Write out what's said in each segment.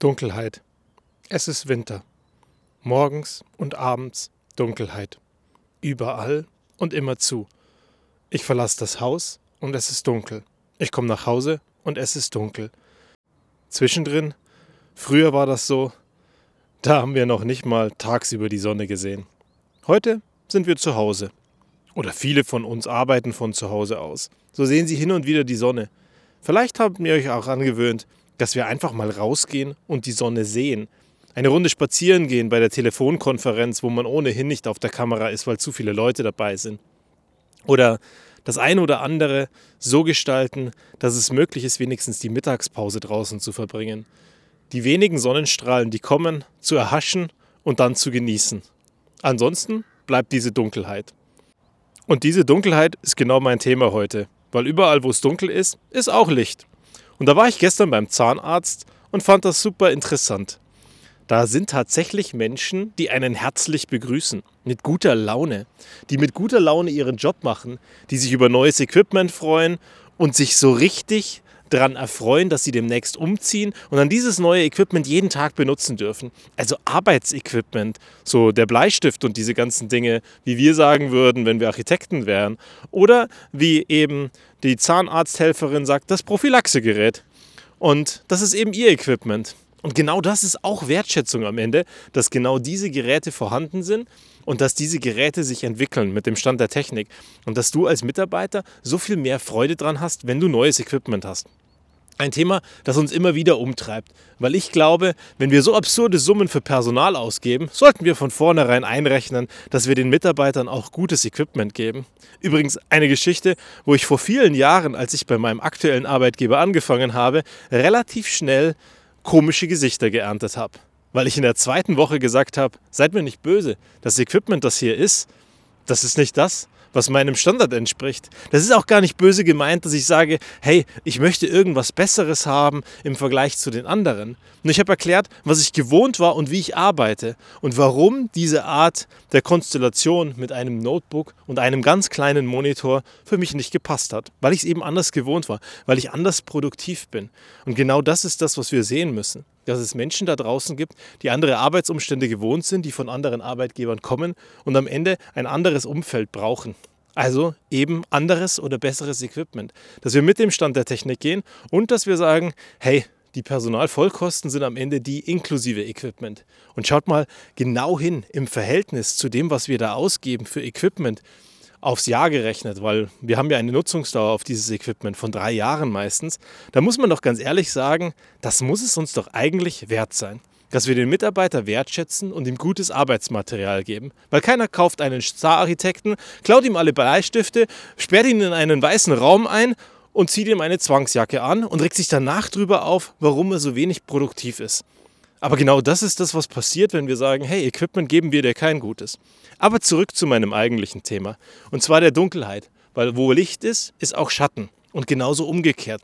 Dunkelheit. Es ist Winter. Morgens und abends Dunkelheit. Überall und immerzu. Ich verlasse das Haus und es ist dunkel. Ich komme nach Hause und es ist dunkel. Zwischendrin, früher war das so, da haben wir noch nicht mal tagsüber die Sonne gesehen. Heute sind wir zu Hause. Oder viele von uns arbeiten von zu Hause aus. So sehen sie hin und wieder die Sonne. Vielleicht habt ihr euch auch angewöhnt, dass wir einfach mal rausgehen und die Sonne sehen. Eine Runde spazieren gehen bei der Telefonkonferenz, wo man ohnehin nicht auf der Kamera ist, weil zu viele Leute dabei sind. Oder das eine oder andere so gestalten, dass es möglich ist, wenigstens die Mittagspause draußen zu verbringen. Die wenigen Sonnenstrahlen, die kommen, zu erhaschen und dann zu genießen. Ansonsten bleibt diese Dunkelheit. Und diese Dunkelheit ist genau mein Thema heute, weil überall, wo es dunkel ist, ist auch Licht. Und da war ich gestern beim Zahnarzt und fand das super interessant. Da sind tatsächlich Menschen, die einen herzlich begrüßen, mit guter Laune, die mit guter Laune ihren Job machen, die sich über neues Equipment freuen und sich so richtig daran erfreuen, dass sie demnächst umziehen und dann dieses neue Equipment jeden Tag benutzen dürfen. Also Arbeitsequipment, so der Bleistift und diese ganzen Dinge, wie wir sagen würden, wenn wir Architekten wären. Oder wie eben die Zahnarzthelferin sagt, das Prophylaxegerät. Und das ist eben ihr Equipment. Und genau das ist auch Wertschätzung am Ende, dass genau diese Geräte vorhanden sind und dass diese Geräte sich entwickeln mit dem Stand der Technik und dass du als Mitarbeiter so viel mehr Freude dran hast, wenn du neues Equipment hast. Ein Thema, das uns immer wieder umtreibt, weil ich glaube, wenn wir so absurde Summen für Personal ausgeben, sollten wir von vornherein einrechnen, dass wir den Mitarbeitern auch gutes Equipment geben. Übrigens eine Geschichte, wo ich vor vielen Jahren, als ich bei meinem aktuellen Arbeitgeber angefangen habe, relativ schnell komische Gesichter geerntet habe. Weil ich in der zweiten Woche gesagt habe, seid mir nicht böse, das Equipment, das hier ist, das ist nicht das, was meinem Standard entspricht. Das ist auch gar nicht böse gemeint, dass ich sage, hey, ich möchte irgendwas Besseres haben im Vergleich zu den anderen. Und ich habe erklärt, was ich gewohnt war und wie ich arbeite und warum diese Art der Konstellation mit einem Notebook und einem ganz kleinen Monitor für mich nicht gepasst hat, weil ich es eben anders gewohnt war, weil ich anders produktiv bin. Und genau das ist das, was wir sehen müssen dass es Menschen da draußen gibt, die andere Arbeitsumstände gewohnt sind, die von anderen Arbeitgebern kommen und am Ende ein anderes Umfeld brauchen. Also eben anderes oder besseres Equipment. Dass wir mit dem Stand der Technik gehen und dass wir sagen, hey, die Personalvollkosten sind am Ende die inklusive Equipment. Und schaut mal genau hin im Verhältnis zu dem, was wir da ausgeben für Equipment aufs Jahr gerechnet, weil wir haben ja eine Nutzungsdauer auf dieses Equipment von drei Jahren meistens, da muss man doch ganz ehrlich sagen, das muss es uns doch eigentlich wert sein. Dass wir den Mitarbeiter wertschätzen und ihm gutes Arbeitsmaterial geben. Weil keiner kauft einen Star-Architekten, klaut ihm alle Bleistifte, sperrt ihn in einen weißen Raum ein und zieht ihm eine Zwangsjacke an und regt sich danach drüber auf, warum er so wenig produktiv ist. Aber genau das ist das, was passiert, wenn wir sagen, hey, Equipment geben wir dir kein gutes. Aber zurück zu meinem eigentlichen Thema, und zwar der Dunkelheit. Weil wo Licht ist, ist auch Schatten. Und genauso umgekehrt.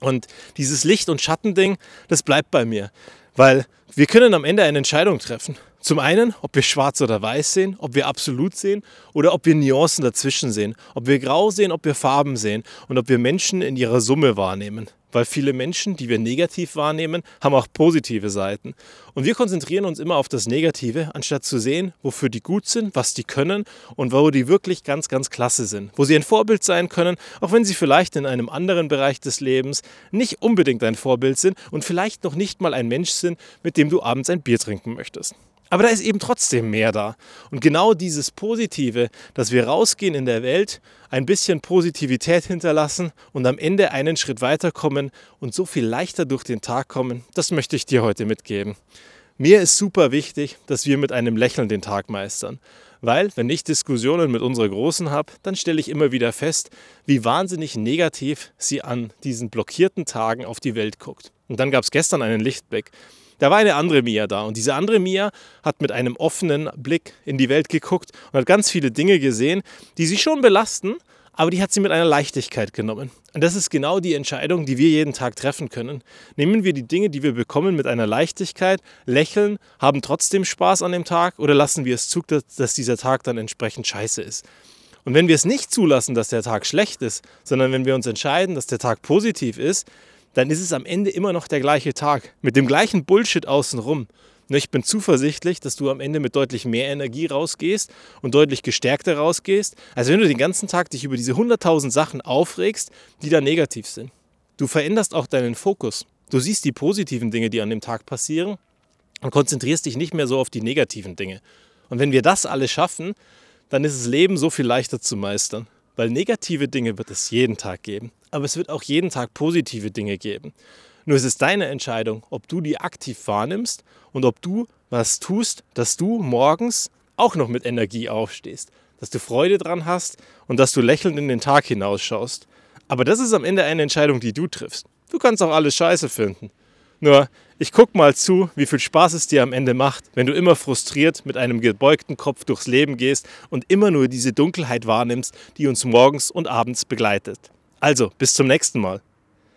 Und dieses Licht- und Schattending, das bleibt bei mir. Weil wir können am Ende eine Entscheidung treffen. Zum einen, ob wir schwarz oder weiß sehen, ob wir absolut sehen oder ob wir Nuancen dazwischen sehen, ob wir grau sehen, ob wir Farben sehen und ob wir Menschen in ihrer Summe wahrnehmen weil viele Menschen, die wir negativ wahrnehmen, haben auch positive Seiten. Und wir konzentrieren uns immer auf das Negative, anstatt zu sehen, wofür die gut sind, was die können und wo die wirklich ganz, ganz klasse sind. Wo sie ein Vorbild sein können, auch wenn sie vielleicht in einem anderen Bereich des Lebens nicht unbedingt ein Vorbild sind und vielleicht noch nicht mal ein Mensch sind, mit dem du abends ein Bier trinken möchtest. Aber da ist eben trotzdem mehr da. Und genau dieses Positive, dass wir rausgehen in der Welt, ein bisschen Positivität hinterlassen und am Ende einen Schritt weiterkommen und so viel leichter durch den Tag kommen, das möchte ich dir heute mitgeben. Mir ist super wichtig, dass wir mit einem Lächeln den Tag meistern. Weil, wenn ich Diskussionen mit unserer Großen habe, dann stelle ich immer wieder fest, wie wahnsinnig negativ sie an diesen blockierten Tagen auf die Welt guckt. Und dann gab es gestern einen Lichtblick. Da war eine andere Mia da und diese andere Mia hat mit einem offenen Blick in die Welt geguckt und hat ganz viele Dinge gesehen, die sie schon belasten, aber die hat sie mit einer Leichtigkeit genommen. Und das ist genau die Entscheidung, die wir jeden Tag treffen können. Nehmen wir die Dinge, die wir bekommen, mit einer Leichtigkeit, lächeln, haben trotzdem Spaß an dem Tag oder lassen wir es zu, dass dieser Tag dann entsprechend scheiße ist. Und wenn wir es nicht zulassen, dass der Tag schlecht ist, sondern wenn wir uns entscheiden, dass der Tag positiv ist, dann ist es am Ende immer noch der gleiche Tag mit dem gleichen Bullshit außenrum. Ne, ich bin zuversichtlich, dass du am Ende mit deutlich mehr Energie rausgehst und deutlich gestärkter rausgehst, als wenn du den ganzen Tag dich über diese 100.000 Sachen aufregst, die da negativ sind. Du veränderst auch deinen Fokus. Du siehst die positiven Dinge, die an dem Tag passieren und konzentrierst dich nicht mehr so auf die negativen Dinge. Und wenn wir das alle schaffen, dann ist das Leben so viel leichter zu meistern. Weil negative Dinge wird es jeden Tag geben, aber es wird auch jeden Tag positive Dinge geben. Nur es ist deine Entscheidung, ob du die aktiv wahrnimmst und ob du was tust, dass du morgens auch noch mit Energie aufstehst, dass du Freude dran hast und dass du lächelnd in den Tag hinausschaust. Aber das ist am Ende eine Entscheidung, die du triffst. Du kannst auch alles scheiße finden. Nur, ich guck mal zu, wie viel Spaß es dir am Ende macht, wenn du immer frustriert mit einem gebeugten Kopf durchs Leben gehst und immer nur diese Dunkelheit wahrnimmst, die uns morgens und abends begleitet. Also, bis zum nächsten Mal.